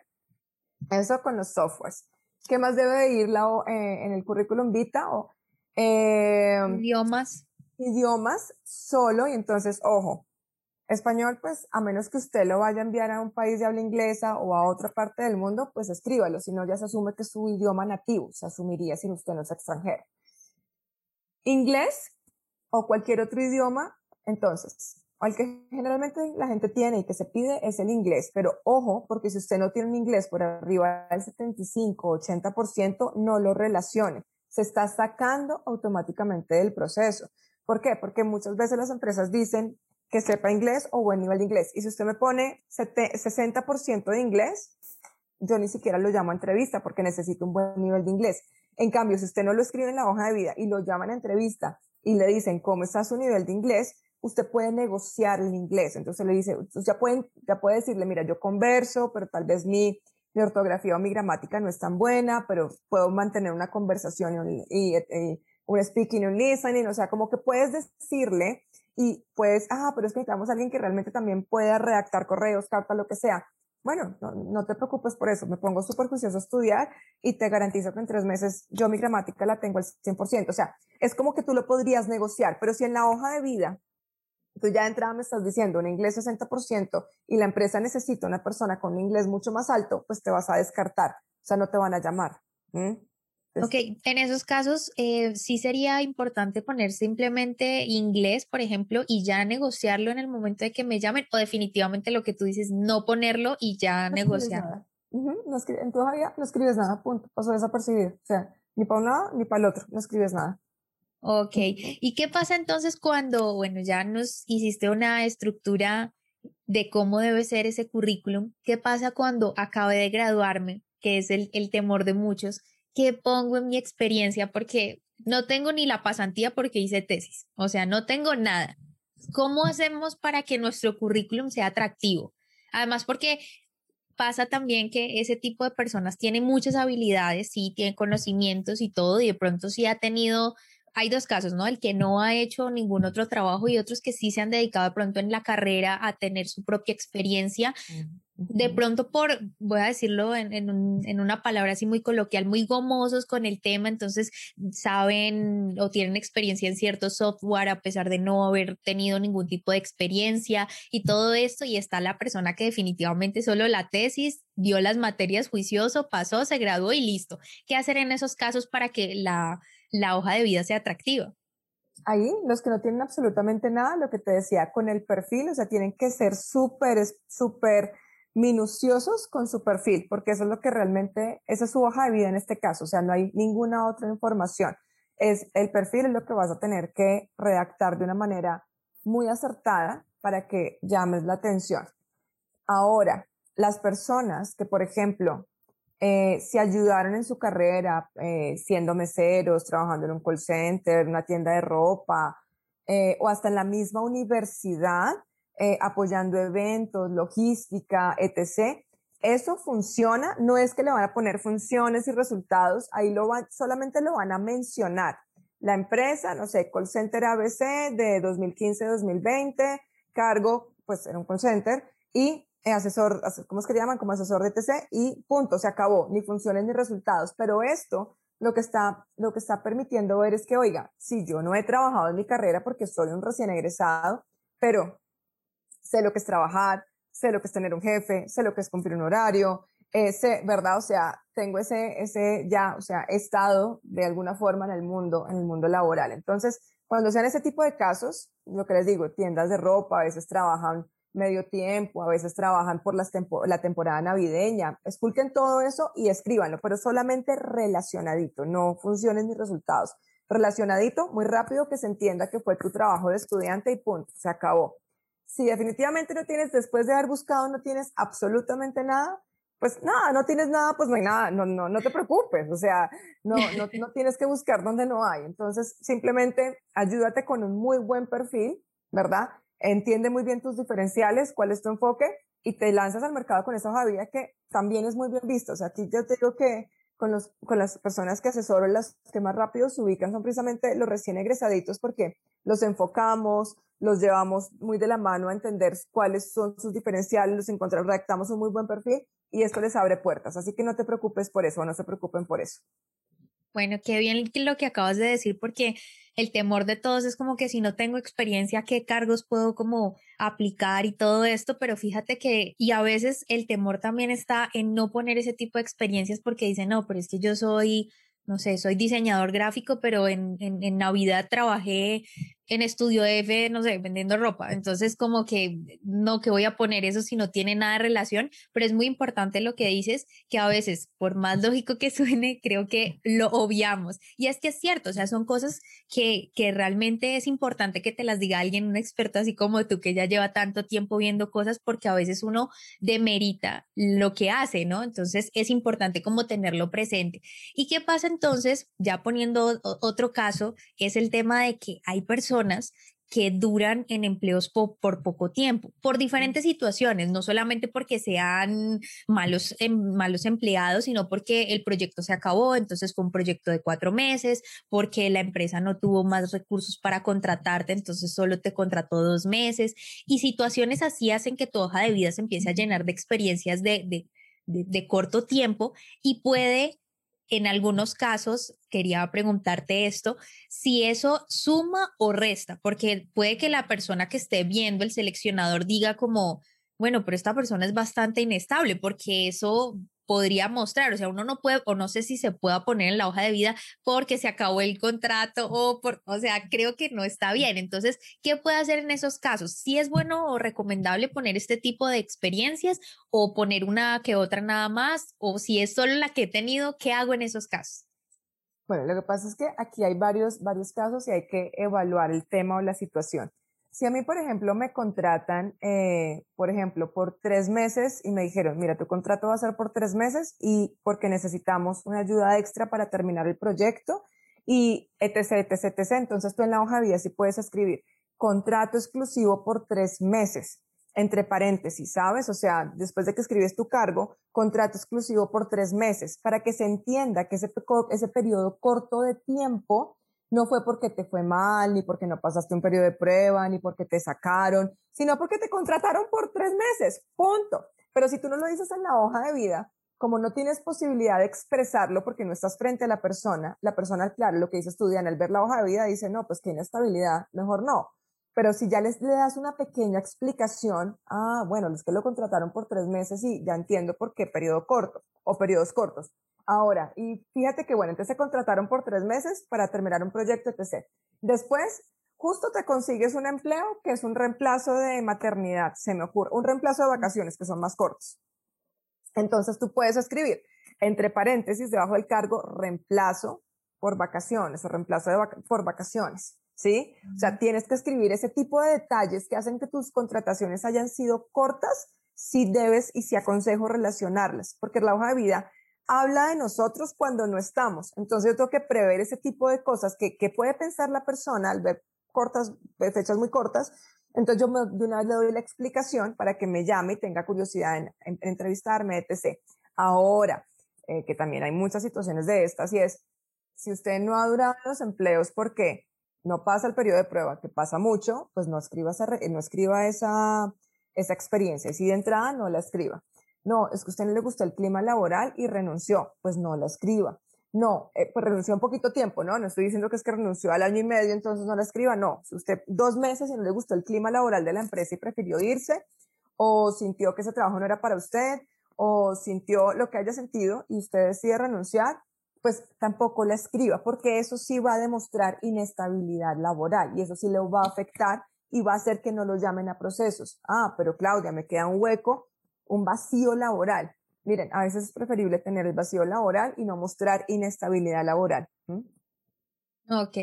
Eso con los softwares. ¿Qué más debe ir eh, en el currículum vita? O, eh, idiomas. Idiomas solo, y entonces, ojo, Español, pues a menos que usted lo vaya a enviar a un país de habla inglesa o a otra parte del mundo, pues escríbalo, si no ya se asume que es su idioma nativo, se asumiría si usted no es extranjero. Inglés o cualquier otro idioma, entonces, el que generalmente la gente tiene y que se pide es el inglés, pero ojo, porque si usted no tiene un inglés por arriba del 75 80%, no lo relacione, se está sacando automáticamente del proceso. ¿Por qué? Porque muchas veces las empresas dicen, que sepa inglés o buen nivel de inglés. Y si usted me pone 60% de inglés, yo ni siquiera lo llamo a entrevista porque necesito un buen nivel de inglés. En cambio, si usted no lo escribe en la hoja de vida y lo llaman a entrevista y le dicen cómo está su nivel de inglés, usted puede negociar el inglés. Entonces le dice, ya, pueden, ya puede decirle, mira, yo converso, pero tal vez mi, mi ortografía o mi gramática no es tan buena, pero puedo mantener una conversación y, y un speaking un listening. O sea, como que puedes decirle y pues, ah, pero es que necesitamos a alguien que realmente también pueda redactar correos, cartas, lo que sea. Bueno, no, te preocupes por eso, me pongo súper juicioso a estudiar y te garantizo que en tres meses yo mi gramática la tengo al 100%. O sea, es como que tú lo podrías negociar, pero si en la hoja de vida tú ya de entrada me estás diciendo un inglés 60% y la empresa necesita una persona con un inglés mucho más alto, pues te vas a descartar, o sea, no te van a llamar. Ok, en esos casos eh, sí sería importante poner simplemente inglés, por ejemplo, y ya negociarlo en el momento de que me llamen, o definitivamente lo que tú dices, no ponerlo y ya negociar. no en tu hoja no escribes nada, punto, pasó desapercibido. O sea, ni para un lado ni para el otro, no escribes nada. Ok, ¿y qué pasa entonces cuando, bueno, ya nos hiciste una estructura de cómo debe ser ese currículum? ¿Qué pasa cuando acabe de graduarme, que es el, el temor de muchos? ¿Qué pongo en mi experiencia? Porque no tengo ni la pasantía porque hice tesis, o sea, no tengo nada. ¿Cómo hacemos para que nuestro currículum sea atractivo? Además, porque pasa también que ese tipo de personas tienen muchas habilidades, sí, tienen conocimientos y todo, y de pronto sí ha tenido, hay dos casos, ¿no? El que no ha hecho ningún otro trabajo y otros que sí se han dedicado de pronto en la carrera a tener su propia experiencia, de pronto por, voy a decirlo en, una palabra así muy coloquial, muy gomosos con el tema, entonces saben o tienen experiencia en cierto software a pesar de no haber tenido ningún tipo de experiencia y todo esto, y está la persona que definitivamente solo la tesis, dio las materias juicioso, pasó, se graduó y listo. ¿Qué hacer en esos casos para que la, la hoja de vida sea atractiva? ahí, los que no tienen absolutamente nada, lo que te decía, con el perfil, o sea, tienen que ser súper, súper minuciosos con su perfil, porque eso es lo que realmente, es su hoja de vida en este caso, o sea, no hay ninguna otra información. Es el perfil es lo que vas a tener que redactar de una manera muy acertada para que llames la atención. Ahora, las personas que, por ejemplo, eh, se ayudaron en su carrera eh, siendo meseros, trabajando en un call center, una tienda de ropa, eh, o hasta en la misma universidad, eh, apoyando eventos, logística, etc. Eso funciona, no es que le van a poner funciones y resultados, ahí lo van, solamente lo van a mencionar. La empresa, no sé, call center ABC de 2015-2020, cargo, pues era un call center, y asesor, ¿cómo es que llaman? Como asesor de TC, y punto, se acabó, ni funciones ni resultados. Pero esto lo que está, lo que está permitiendo ver es que, oiga, si yo no he trabajado en mi carrera porque soy un recién egresado, pero sé lo que es trabajar, sé lo que es tener un jefe, sé lo que es cumplir un horario, ese, ¿verdad? O sea, tengo ese, ese ya, o sea, estado de alguna forma en el mundo, en el mundo laboral. Entonces, cuando sean ese tipo de casos, lo que les digo, tiendas de ropa, a veces trabajan medio tiempo, a veces trabajan por las la temporada navideña, esculquen todo eso y escríbanlo, pero solamente relacionadito, no funciones ni resultados. Relacionadito, muy rápido que se entienda que fue tu trabajo de estudiante y punto, se acabó. Si definitivamente no tienes, después de haber buscado, no tienes absolutamente nada, pues nada, no tienes nada, pues no hay nada, no, no, no te preocupes, o sea, no, no, no tienes que buscar donde no hay. Entonces, simplemente ayúdate con un muy buen perfil, ¿verdad? Entiende muy bien tus diferenciales, cuál es tu enfoque y te lanzas al mercado con esa vida que también es muy bien visto. O sea, aquí yo te digo que con, los, con las personas que asesoro, las que más rápido se ubican son precisamente los recién egresaditos porque los enfocamos, los llevamos muy de la mano a entender cuáles son sus diferenciales, los encontramos, redactamos un muy buen perfil y esto les abre puertas. Así que no te preocupes por eso, no se preocupen por eso. Bueno, qué bien lo que acabas de decir, porque el temor de todos es como que si no tengo experiencia, ¿qué cargos puedo como aplicar y todo esto? Pero fíjate que, y a veces el temor también está en no poner ese tipo de experiencias porque dicen, no, pero es que yo soy no sé, soy diseñador gráfico, pero en, en, en, Navidad trabajé en Estudio F, no sé, vendiendo ropa. Entonces, como que no que voy a poner eso si no tiene nada de relación, pero es muy importante lo que dices, que a veces, por más lógico que suene, creo que lo obviamos. Y es que es cierto, o sea, son cosas que, que realmente es importante que te las diga alguien, un experto así como tú, que ya lleva tanto tiempo viendo cosas, porque a veces uno demerita lo que hace, ¿no? Entonces, es importante como tenerlo presente. ¿Y qué pasa entonces, ya poniendo otro caso, es el tema de que hay personas que duran en empleos por poco tiempo, por diferentes situaciones, no solamente porque sean malos, em, malos empleados, sino porque el proyecto se acabó, entonces fue un proyecto de cuatro meses, porque la empresa no tuvo más recursos para contratarte, entonces solo te contrató dos meses, y situaciones así hacen que tu hoja de vida se empiece a llenar de experiencias de, de, de corto tiempo y puede en algunos casos, quería preguntarte esto, si eso suma o resta, porque puede que la persona que esté viendo el seleccionador diga como, bueno, pero esta persona es bastante inestable, porque eso podría mostrar, o sea, uno no puede, o no sé si se pueda poner en la hoja de vida porque se acabó el contrato o por, o sea, creo que no está bien. Entonces, ¿qué puede hacer en esos casos? Si es bueno o recomendable poner este tipo de experiencias o poner una que otra nada más, o si es solo la que he tenido, ¿qué hago en esos casos? Bueno, lo que pasa es que aquí hay varios, varios casos y hay que evaluar el tema o la situación. Si a mí, por ejemplo, me contratan, eh, por ejemplo, por tres meses y me dijeron, mira, tu contrato va a ser por tres meses y porque necesitamos una ayuda extra para terminar el proyecto y etc, etc, etc. Entonces tú en la hoja de vida sí puedes escribir contrato exclusivo por tres meses, entre paréntesis, ¿sabes? O sea, después de que escribes tu cargo, contrato exclusivo por tres meses, para que se entienda que ese, ese periodo corto de tiempo no fue porque te fue mal, ni porque no pasaste un periodo de prueba, ni porque te sacaron, sino porque te contrataron por tres meses, punto. Pero si tú no lo dices en la hoja de vida, como no tienes posibilidad de expresarlo porque no estás frente a la persona, la persona, claro, lo que dice estudian al ver la hoja de vida dice, no, pues que inestabilidad, mejor no. Pero si ya les le das una pequeña explicación, ah, bueno, es que lo contrataron por tres meses y ya entiendo por qué periodo corto o periodos cortos. Ahora, y fíjate que bueno, entonces se contrataron por tres meses para terminar un proyecto, etc. Después, justo te consigues un empleo que es un reemplazo de maternidad, se me ocurre, un reemplazo de vacaciones que son más cortos. Entonces tú puedes escribir entre paréntesis debajo del cargo reemplazo por vacaciones o reemplazo por vacaciones. ¿Sí? O sea, tienes que escribir ese tipo de detalles que hacen que tus contrataciones hayan sido cortas si debes y si aconsejo relacionarlas, porque la hoja de vida habla de nosotros cuando no estamos. Entonces yo tengo que prever ese tipo de cosas que, puede pensar la persona al ver cortas, fechas muy cortas. Entonces yo de una vez le doy la explicación para que me llame y tenga curiosidad en, entrevistarme, etc. Ahora, eh, que también hay muchas situaciones de estas y es, si usted no ha durado los empleos porque no pasa el periodo de prueba, que pasa mucho, pues no escriba esa, no escriba esa, esa experiencia. Y si de entrada no la escriba. No, es que a usted no le gustó el clima laboral y renunció. Pues no la escriba. no, eh, pues renunció un poquito tiempo, ¿no? No estoy diciendo que es que renunció al año y medio, entonces no la escriba, no. Si usted dos meses y no le gustó el clima laboral de la empresa y prefirió irse, o sintió que ese trabajo no era para usted, o sintió lo que haya sentido y usted decide renunciar, pues tampoco la escriba, porque eso sí va a demostrar inestabilidad laboral y eso sí le va a afectar y va a hacer que no lo llamen a procesos. Ah, pero Claudia, me queda un hueco, un vacío laboral. Miren, a veces es preferible tener el vacío laboral y no mostrar inestabilidad laboral. Ok,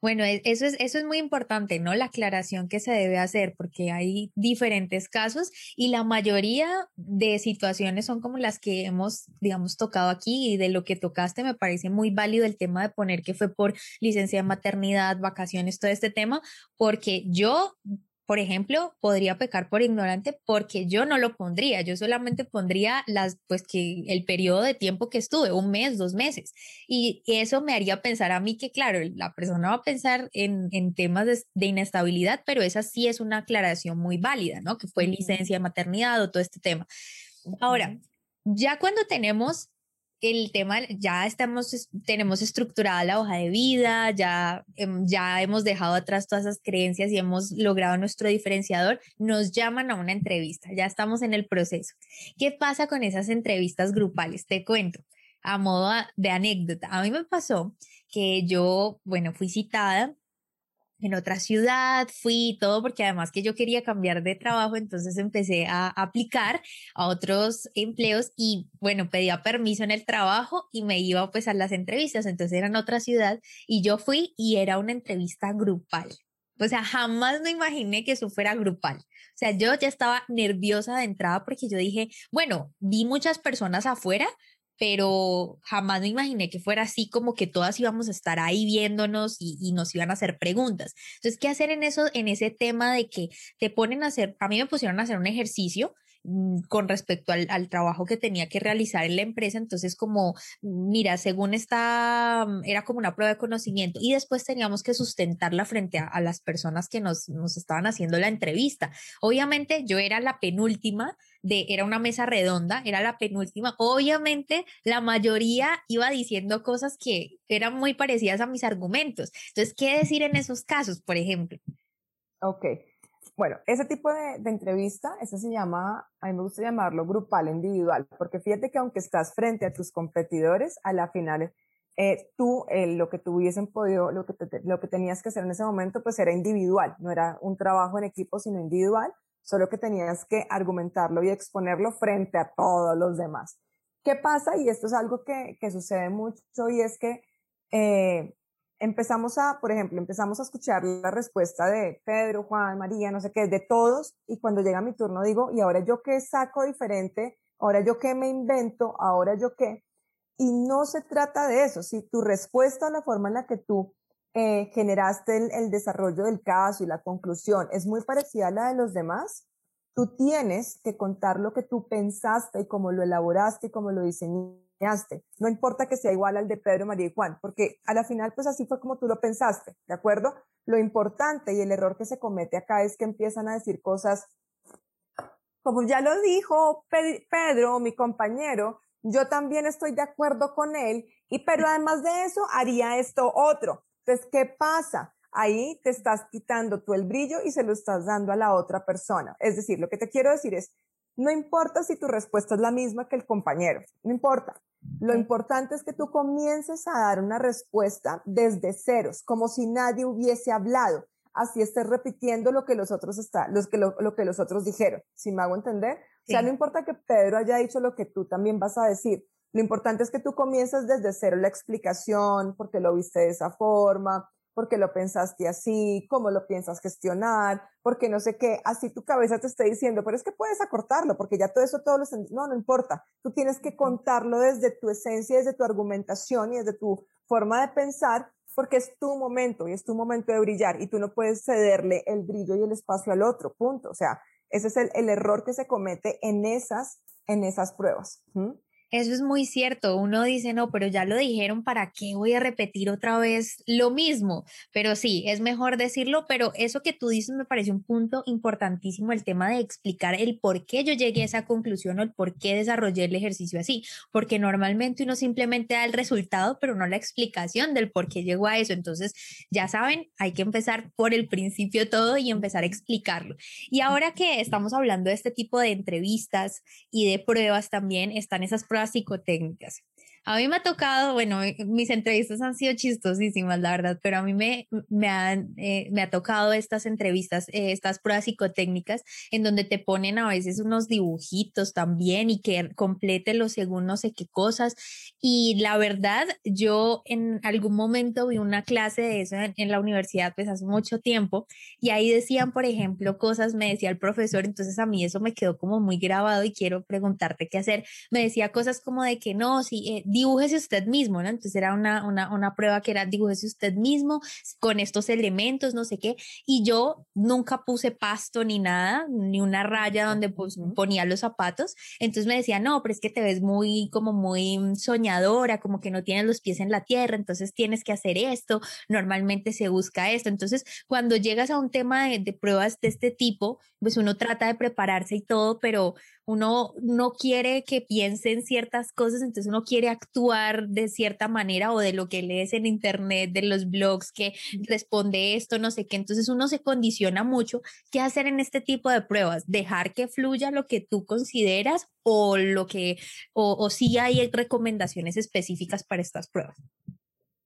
bueno, e, eso es, eso es muy importante, ¿no? La aclaración que se debe hacer, porque hay diferentes casos y la mayoría de situaciones son como las que hemos, digamos, tocado aquí y de lo que tocaste me parece muy válido el tema de poner que fue por licencia de maternidad, vacaciones, todo este tema, porque yo por ejemplo, podría pecar por ignorante porque yo no lo pondría, yo solamente pondría las, pues que el periodo de tiempo que estuve, un mes, dos meses. Y eso me haría pensar a mí que, claro, la persona va a pensar en, en temas de, inestabilidad, pero esa sí es una aclaración muy válida, ¿no? Que fue licencia de maternidad o todo este tema. Ahora, ya cuando tenemos el tema, ya estamos, tenemos estructurada la hoja de vida, ya, ya hemos dejado atrás todas esas creencias y hemos logrado nuestro diferenciador, nos llaman a una entrevista, ya estamos en el proceso. ¿Qué pasa con esas entrevistas grupales? Te cuento a modo de anécdota. A mí me pasó que yo, bueno, fui citada en otra ciudad, fui todo porque además que yo quería cambiar de trabajo, entonces empecé a aplicar a otros empleos y bueno, pedía permiso en el trabajo y me iba pues a las entrevistas, entonces era en otra ciudad y yo fui y era una entrevista grupal. O sea, jamás me imaginé que eso fuera grupal. O sea, yo ya estaba nerviosa de entrada porque yo dije, bueno, vi muchas personas afuera, pero jamás me imaginé que fuera así como que todas íbamos a estar ahí viéndonos y, nos iban a hacer preguntas. Entonces, ¿qué hacer en eso, en ese tema de que te ponen a hacer, a mí me pusieron a hacer un ejercicio con respecto al, trabajo que tenía que realizar en la empresa. Entonces, como, mira, según esta, mm, era como una prueba de conocimiento y después teníamos que sustentarla frente a, las personas que nos, nos estaban haciendo la entrevista. Obviamente yo era la penúltima de, era una mesa redonda, era la penúltima. Obviamente la mayoría iba diciendo cosas que eran muy parecidas a mis argumentos. Entonces, ¿qué decir en esos casos, por ejemplo? Ok. Bueno, ese tipo de, entrevista, eso se llama, a mí me gusta llamarlo grupal, individual, porque fíjate que aunque estás frente a tus competidores, a la final eh, tú eh, lo que tuviesen podido, lo que, lo que tenías que hacer en ese momento, pues era individual, no era un trabajo en equipo, sino individual, solo que tenías que argumentarlo y exponerlo frente a todos los demás. ¿Qué pasa? Y esto es algo que, que sucede mucho y es que eh, empezamos a, por ejemplo, empezamos a escuchar la respuesta de Pedro, Juan, María, no sé qué, de todos, y cuando llega mi turno digo, ¿y ahora yo qué saco diferente? ¿Ahora yo qué me invento? ¿Ahora yo qué? Y no se trata de eso, si tu respuesta o la forma en la que tú eh, generaste el, el desarrollo del caso y la conclusión es muy parecida a la de los demás, tú tienes que contar lo que tú pensaste y cómo lo elaboraste y cómo lo diseñaste no importa que sea igual al de Pedro, María y Juan, porque a la final pues así fue como tú lo pensaste, ¿de acuerdo? Lo importante y el error que se comete acá es que empiezan a decir cosas como ya lo dijo Pedro, mi compañero, yo también estoy de acuerdo con él, y pero además de eso haría esto otro. Entonces, ¿qué pasa? Ahí te estás quitando tú el brillo y se lo estás dando a la otra persona. Es decir, lo que te quiero decir es, no importa si tu respuesta es la misma que el compañero, no importa. Lo importante es que tú comiences a dar una respuesta desde ceros, como si nadie hubiese hablado. Así estés repitiendo lo que los otros está, los que lo, que los otros dijeron. Si me hago entender? O sea, no importa que Pedro haya dicho lo que tú también vas a decir. Lo importante es que tú comiences desde cero la explicación, porque lo viste de esa forma, porque lo pensaste así, cómo lo piensas gestionar, porque no sé qué, así tu cabeza te esté diciendo, pero es que puedes acortarlo, porque ya todo eso, todo lo... No, no importa, tú tienes que contarlo desde tu esencia, desde tu argumentación y desde tu forma de pensar, porque es tu momento y es tu momento de brillar y tú no puedes cederle el brillo y el espacio al otro, punto. O sea, ese es el, el error que se comete en esas, en esas pruebas. Eso es muy cierto. Uno dice, no, pero ya lo dijeron, ¿para qué voy a repetir otra vez lo mismo? Pero sí, es mejor decirlo, pero eso que tú dices me parece un punto importantísimo, el tema de explicar el por qué yo llegué a esa conclusión o el por qué desarrollé el ejercicio así, porque normalmente uno simplemente da el resultado, pero no la explicación del por qué llegó a eso. Entonces, ya saben, hay que empezar por el principio todo y empezar a explicarlo. Y ahora que estamos hablando de este tipo de entrevistas y de pruebas también, están esas pruebas psicotécnicas. A mí me ha tocado, bueno, eh, mis entrevistas han sido chistosísimas, la verdad, pero a mí me, me, han, eh, me ha tocado estas entrevistas, eh, estas pruebas psicotécnicas, en donde te ponen a veces unos dibujitos también y que lo según no sé qué cosas. Y la verdad, yo en algún momento vi una clase de eso en, la universidad, pues hace mucho tiempo, y ahí decían, por ejemplo, cosas, me decía el profesor, entonces a mí eso me quedó como muy grabado y quiero preguntarte qué hacer. Me decía cosas como de que no, si dibújese usted mismo, ¿no? Entonces era una, una, una prueba que era dibújese usted mismo con estos elementos, no sé qué, y yo nunca puse pasto ni nada, ni una raya donde pues, ponía los zapatos, entonces me decía, no, pero es que te ves muy, como muy soñadora, como que no tienes los pies en la tierra, entonces tienes que hacer esto, normalmente se busca esto, entonces cuando llegas a un tema de, de pruebas de este tipo, pues uno trata de prepararse y todo, pero uno no quiere que piensen ciertas cosas, entonces uno quiere actuar de cierta manera o de lo que lees en internet, de los blogs que responde esto, no sé qué, entonces uno se condiciona mucho. ¿Qué hacer en este tipo de pruebas? ¿Dejar que fluya lo que tú consideras o lo que, o, o si hay recomendaciones específicas para estas pruebas?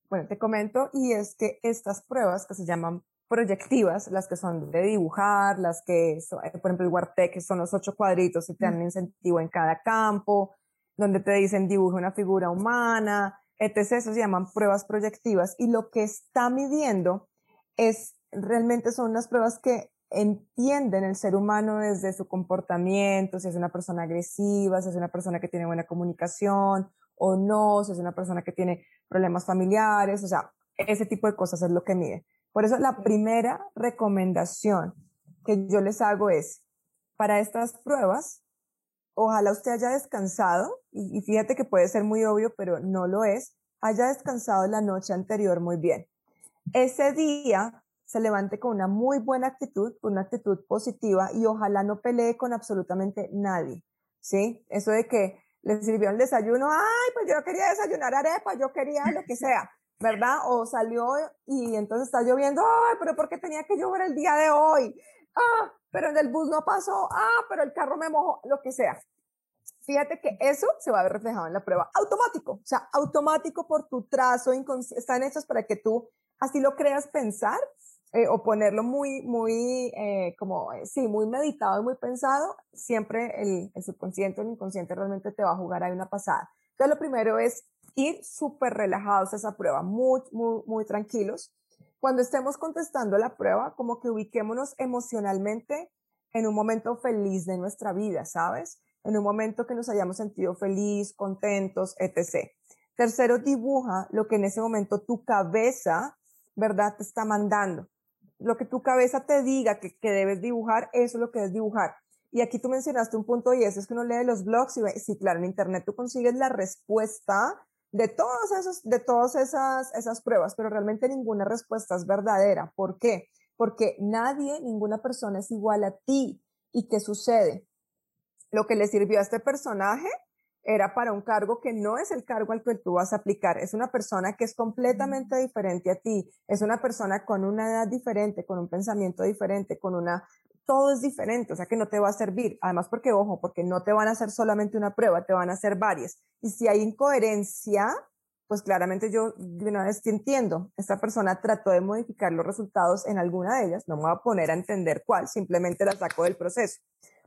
Bueno, te comento, y es que estas pruebas que se llaman proyectivas, las que son de dibujar, las que, eh, por ejemplo, el Wartec, que son los ocho cuadritos y te dan incentivo en cada campo, donde te dicen dibuje una figura humana, etc. Eso se llaman pruebas proyectivas y lo que está midiendo es, realmente son unas pruebas que entienden el ser humano desde su comportamiento, si es una persona agresiva, si es una persona que tiene buena comunicación o no, si es una persona que tiene problemas familiares, o sea, ese tipo de cosas es lo que mide. Por eso la primera recomendación que yo les hago es, para estas pruebas, ojalá usted haya descansado, y, fíjate que puede ser muy obvio, pero no lo es, haya descansado la noche anterior muy bien. Ese día se levante con una muy buena actitud, con una actitud positiva y ojalá no pelee con absolutamente nadie, ¿sí? Eso de que le sirvió el desayuno, ay, pues yo quería desayunar arepa, yo quería lo que sea. ¿Verdad? O salió y entonces está lloviendo, ay, pero ¿por qué tenía que llover el día de hoy? Ah, pero en el bus no pasó, ah, pero el carro me mojó, lo que sea. Fíjate que eso se va a ver reflejado en la prueba automático, o sea, automático por tu trazo, están hechas para que tú así lo creas pensar eh, o ponerlo muy, muy, eh, como, eh, sí, muy meditado y muy pensado, siempre el, el subconsciente o el inconsciente realmente te va a jugar ahí una pasada. Entonces, lo primero es ir súper relajados a esa prueba, muy, muy, muy tranquilos. Cuando estemos contestando la prueba, como que ubiquémonos emocionalmente en un momento feliz de nuestra vida, ¿sabes? En un momento que nos hayamos sentido feliz, contentos, etc. Tercero, dibuja lo que en ese momento tu cabeza, ¿verdad? Te está mandando. Lo que tu cabeza te diga que, que debes dibujar, eso es lo que debes dibujar. Y aquí tú mencionaste un punto y eso es que uno lee los blogs y ve, sí, claro, en internet tú consigues la respuesta de todas esos, de todas esas, esas pruebas, pero realmente ninguna respuesta es verdadera. ¿Por qué? Porque nadie, ninguna persona es igual a ti. ¿Y qué sucede? Lo que le sirvió a este personaje era para un cargo que no es el cargo al que tú vas a aplicar. Es una persona que es completamente diferente a ti. Es una persona con una edad diferente, con un pensamiento diferente, con una todo es diferente, o sea que no te va a servir. Además, porque, ojo, porque no te van a hacer solamente una prueba, te van a hacer varias. Y si hay incoherencia, pues claramente yo de una vez entiendo, esta persona trató de modificar los resultados en alguna de ellas, no me voy a poner a entender cuál, simplemente la saco del proceso.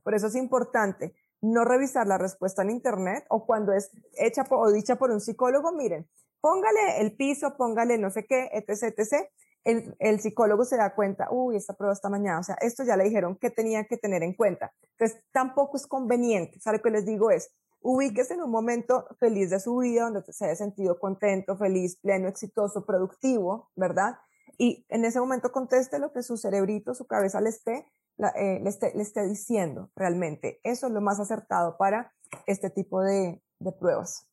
Por eso es importante no revisar la respuesta en Internet o cuando es hecha o dicha por un psicólogo, miren, póngale el piso, póngale no sé qué, etc., etc., el, el, psicólogo se da cuenta, uy, esta prueba está mañana, o sea, esto ya le dijeron que tenía que tener en cuenta. Entonces, tampoco es conveniente, sea, lo que les digo es, ubíquese en un momento feliz de su vida, donde se haya sentido contento, feliz, pleno, exitoso, productivo, ¿verdad? Y en ese momento conteste lo que su cerebrito, su cabeza le esté, eh, le esté, le esté diciendo realmente. Eso es lo más acertado para este tipo de, de pruebas.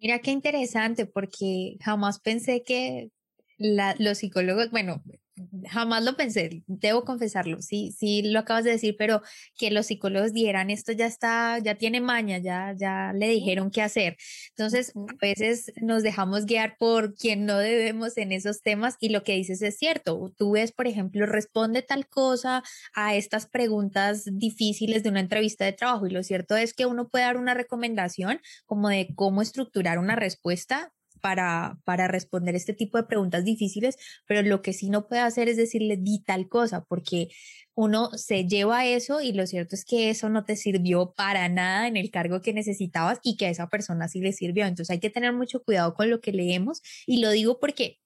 Mira qué interesante, porque jamás pensé que los psicólogos, bueno, jamás lo pensé, debo confesarlo, sí, sí lo acabas de decir, pero que los psicólogos dijeran esto ya está, ya tiene maña, ya, ya le dijeron qué hacer. Entonces, a veces nos dejamos guiar por quien no debemos en esos temas y lo que dices es cierto. Tú ves, por ejemplo, responde tal cosa a estas preguntas difíciles de una entrevista de trabajo y lo cierto es que uno puede dar una recomendación como de cómo estructurar una respuesta para, para responder este tipo de preguntas difíciles, pero lo que sí no puede hacer es decirle di tal cosa, porque uno se lleva eso y lo cierto es que eso no te sirvió para nada en el cargo que necesitabas y que a esa persona sí le sirvió. Entonces hay que tener mucho cuidado con lo que leemos y lo digo porque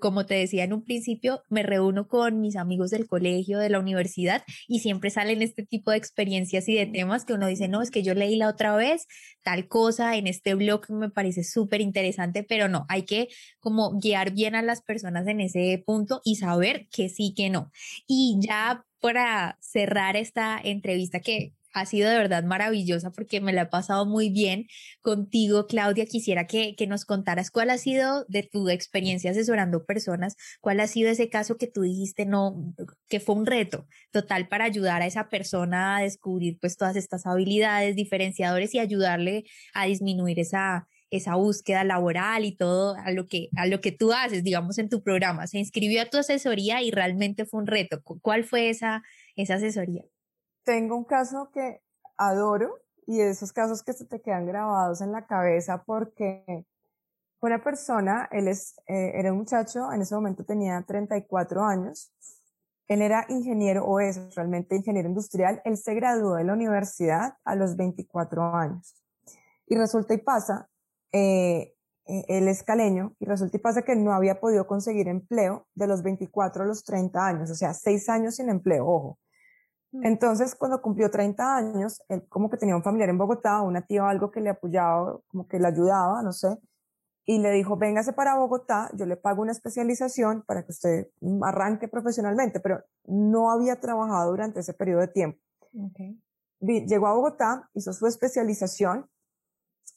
como te decía en un principio, me reúno con mis amigos del colegio, de la universidad, y siempre salen este tipo de experiencias y de temas que uno dice, no, es que yo leí la otra vez tal cosa en este blog me parece súper interesante, pero no, hay que como guiar bien a las personas en ese punto y saber que sí, que no. Y ya para cerrar esta entrevista que ha sido de verdad maravillosa porque me la he pasado muy bien contigo, Claudia. Quisiera que, que, nos contaras cuál ha sido de tu experiencia asesorando personas, cuál ha sido ese caso que tú dijiste, no, que fue un reto total para ayudar a esa persona a descubrir pues todas estas habilidades diferenciadores y ayudarle a disminuir esa, esa búsqueda laboral y todo a lo que a lo que tú haces, digamos, en tu programa. Se inscribió a tu asesoría y realmente fue un reto. ¿Cuál fue esa, esa asesoría? Tengo un caso que adoro y esos casos que se te quedan grabados en la cabeza porque una persona, él es, eh, era un muchacho, en ese momento tenía 34 años, él era ingeniero o es realmente ingeniero industrial, él se graduó de la universidad a los 24 años. Y resulta y pasa, eh, eh, él es caleño, y resulta y pasa que no había podido conseguir empleo de los 24 a los 30 años, o sea, seis años sin empleo, ojo. Mm. Entonces, cuando cumplió 30 años, él como que tenía un familiar en Bogotá, una tía o algo que le apoyaba, como que le ayudaba, no sé, y le dijo, véngase para Bogotá, yo le pago una especialización para que usted arranque profesionalmente, pero no había trabajado durante ese periodo de tiempo. Llegó a Bogotá, hizo su especialización,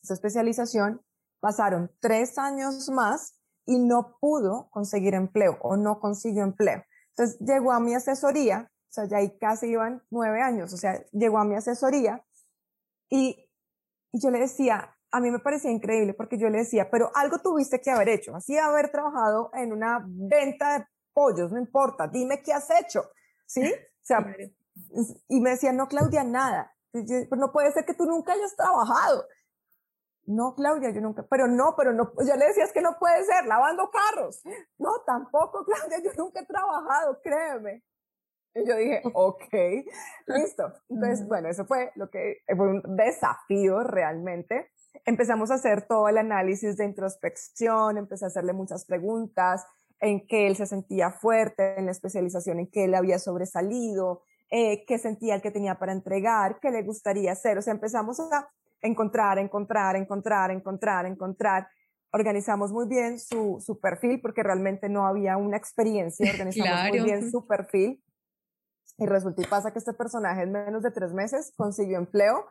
su especialización, pasaron tres años más y no pudo conseguir empleo o no consiguió empleo. Entonces llegó a mi asesoría o sea, ya ahí casi iban nueve años, o sea, llegó a mi asesoría y, y yo le decía, a mí me parecía increíble porque yo le decía, pero algo tuviste que haber hecho, así haber trabajado en una venta de pollos, no importa, dime qué has hecho, ¿sí? O sea, y me decía, no, Claudia, nada. Pues no puede ser que tú nunca hayas trabajado. No, Claudia, yo nunca, pero no, pero no, ya le decías que no puede ser, lavando carros. No, tampoco, Claudia, yo nunca he trabajado, créeme. Y yo dije, ok, listo. Entonces, bueno, eso fue lo que fue un desafío realmente. Empezamos a hacer todo el análisis de introspección, empecé a hacerle muchas preguntas en qué él se sentía fuerte, en la especialización en qué él había sobresalido, eh, qué sentía el que tenía para entregar, qué le gustaría hacer. O sea, empezamos a encontrar, encontrar, encontrar, encontrar, encontrar. Organizamos muy bien su, su perfil porque realmente no había una experiencia. Organizamos muy bien su perfil y resulta y pasa que este personaje en menos de tres meses consiguió empleo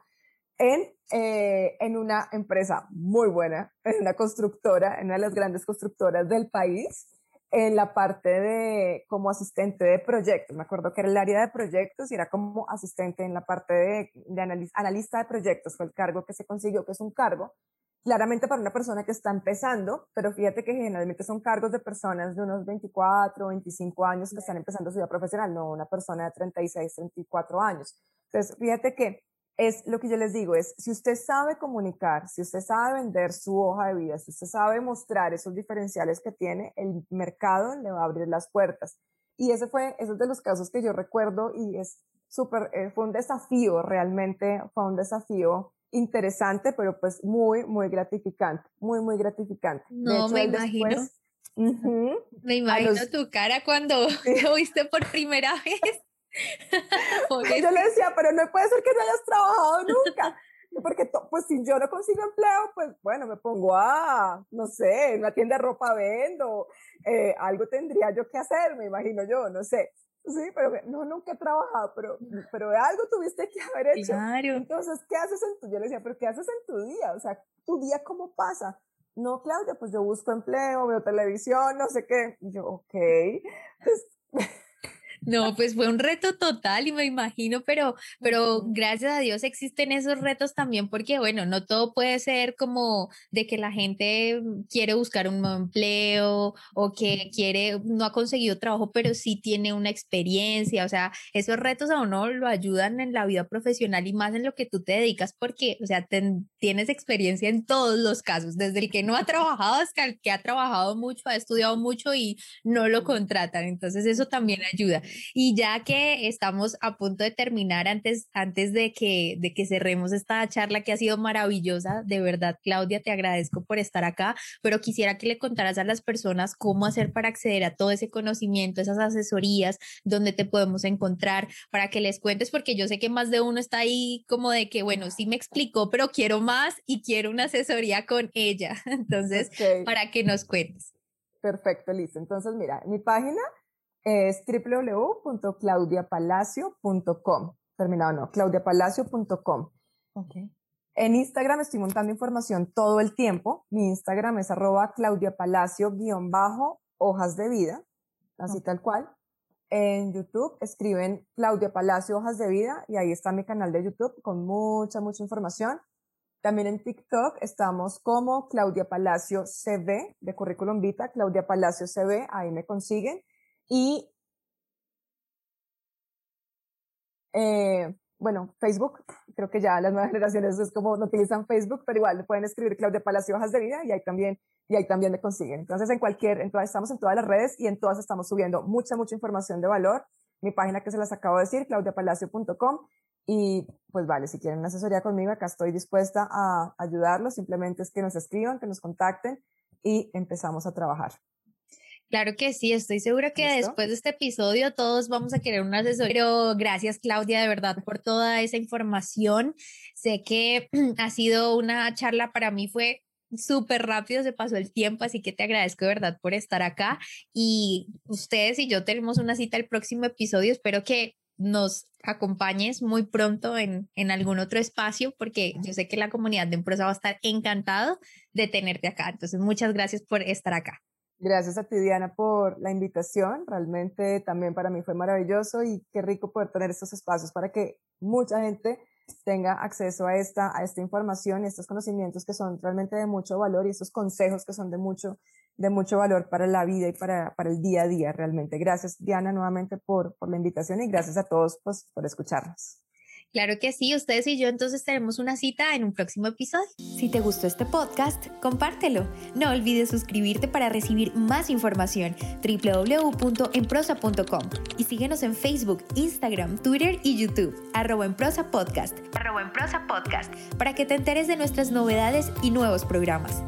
en, eh, en una empresa muy buena, en una constructora, en una de las grandes constructoras del país, en la parte de como asistente de proyectos. Me acuerdo que era el área de proyectos y era como asistente en la parte de, de analista de proyectos, fue el cargo que se consiguió, que es un cargo claramente para una persona que está empezando, pero fíjate que generalmente son cargos de personas de unos 24, 25 años que están empezando su vida profesional, no una persona de 36, 34 años. Entonces, fíjate que es lo que yo les digo, es si usted sabe comunicar, si usted sabe vender su hoja de vida, si usted sabe mostrar esos diferenciales que tiene, el mercado le va a abrir las puertas. Y ese fue, esos de los casos que yo recuerdo y es súper, eh, fue un desafío, realmente fue un desafío interesante, pero pues muy, muy gratificante, muy, muy gratificante. No, me imagino. me imagino tu cara cuando lo viste por primera vez. Yo le decía, pero no puede ser que no hayas trabajado nunca. Porque pues si yo no consigo empleo, pues bueno, me pongo a, no sé, en una tienda de ropa vendo, eh, algo tendría yo que hacer, me imagino yo, no sé. Sí, pero no, nunca he trabajado, pero, pero algo tuviste que haber hecho. Claro. Entonces, ¿qué haces en tu, yo le decía, pero ¿qué haces en tu día? O sea, ¿tu día cómo pasa? No, Claudia, pues yo busco empleo, veo televisión, no sé qué. Y yo, ok. Pues, no, pues fue un reto total y me imagino, pero, pero gracias a Dios existen esos retos también porque, bueno, no todo puede ser como de que la gente quiere buscar un nuevo empleo o que quiere, no ha conseguido trabajo, pero sí tiene una experiencia. O sea, esos retos a uno lo ayudan en la vida profesional y más en lo que tú te dedicas porque, o sea, tienes experiencia en todos los casos, desde el que no ha trabajado hasta el que ha trabajado mucho, ha estudiado mucho y no lo contratan. Entonces eso también ayuda. Y ya que estamos a punto de terminar, antes, antes de, que, de que cerremos esta charla que ha sido maravillosa, de verdad, Claudia, te agradezco por estar acá, pero quisiera que le contaras a las personas cómo hacer para acceder a todo ese conocimiento, esas asesorías, dónde te podemos encontrar, para que les cuentes, porque yo sé que más de uno está ahí como de que, bueno, sí me explicó, pero quiero más y quiero una asesoría con ella. Entonces, para que nos cuentes. Perfecto, listo. Entonces, mira, mi página es www.claudiapalacio.com. Terminado, no, claudiapalacio.com. Okay. En Instagram estoy montando información todo el tiempo. Mi Instagram es arroba claudiapalacio-hojas de vida, así tal cual. En YouTube escriben Claudia Palacio Hojas de Vida y ahí está mi canal de YouTube con mucha, mucha información. También en TikTok estamos como Claudia Palacio CV de Currículum Vita, Claudia Palacio CV, ahí me consiguen. Y, eh, bueno, Facebook, creo que ya las nuevas generaciones es como no utilizan Facebook, pero igual pueden escribir Claudia Palacio Hojas de Vida y ahí también, y ahí también le consiguen. Entonces, en cualquier, en estamos en todas las redes y en todas estamos subiendo mucha, mucha información de valor. Mi página que se las acabo de decir, claudiapalacio.com. Y pues vale, si quieren una asesoría conmigo, acá estoy dispuesta a ayudarlos. Simplemente es que nos escriban, que nos contacten y empezamos a trabajar. Claro que sí, estoy segura que después de este episodio todos vamos a querer un asesor. Pero gracias Claudia de verdad por toda esa información. Sé que ha sido una charla para mí fue súper rápido, se pasó el tiempo, así que te agradezco de verdad por estar acá. Y ustedes y yo tenemos una cita el próximo episodio. Espero que nos acompañes muy pronto en, en algún otro espacio, porque yo sé que la comunidad de empresa va a estar encantado de tenerte acá. Entonces, muchas gracias por estar acá. Gracias a ti, Diana, por la invitación. Realmente también para mí fue maravilloso y qué rico poder tener estos espacios para que mucha gente tenga acceso a esta, a esta información y estos conocimientos que son realmente de mucho valor y estos consejos que son de mucho, de mucho valor para la vida y para, para el día a día realmente. Gracias, Diana, nuevamente por, por la invitación y gracias a todos pues, por escucharnos. Claro que sí, ustedes y yo entonces tenemos una cita en un próximo episodio. Si te gustó este podcast, compártelo. No olvides suscribirte para recibir más información www.enprosa.com y síguenos en Facebook, Instagram, Twitter y YouTube, arroba en prosa podcast, arroba en prosa podcast, para que te enteres de nuestras novedades y nuevos programas.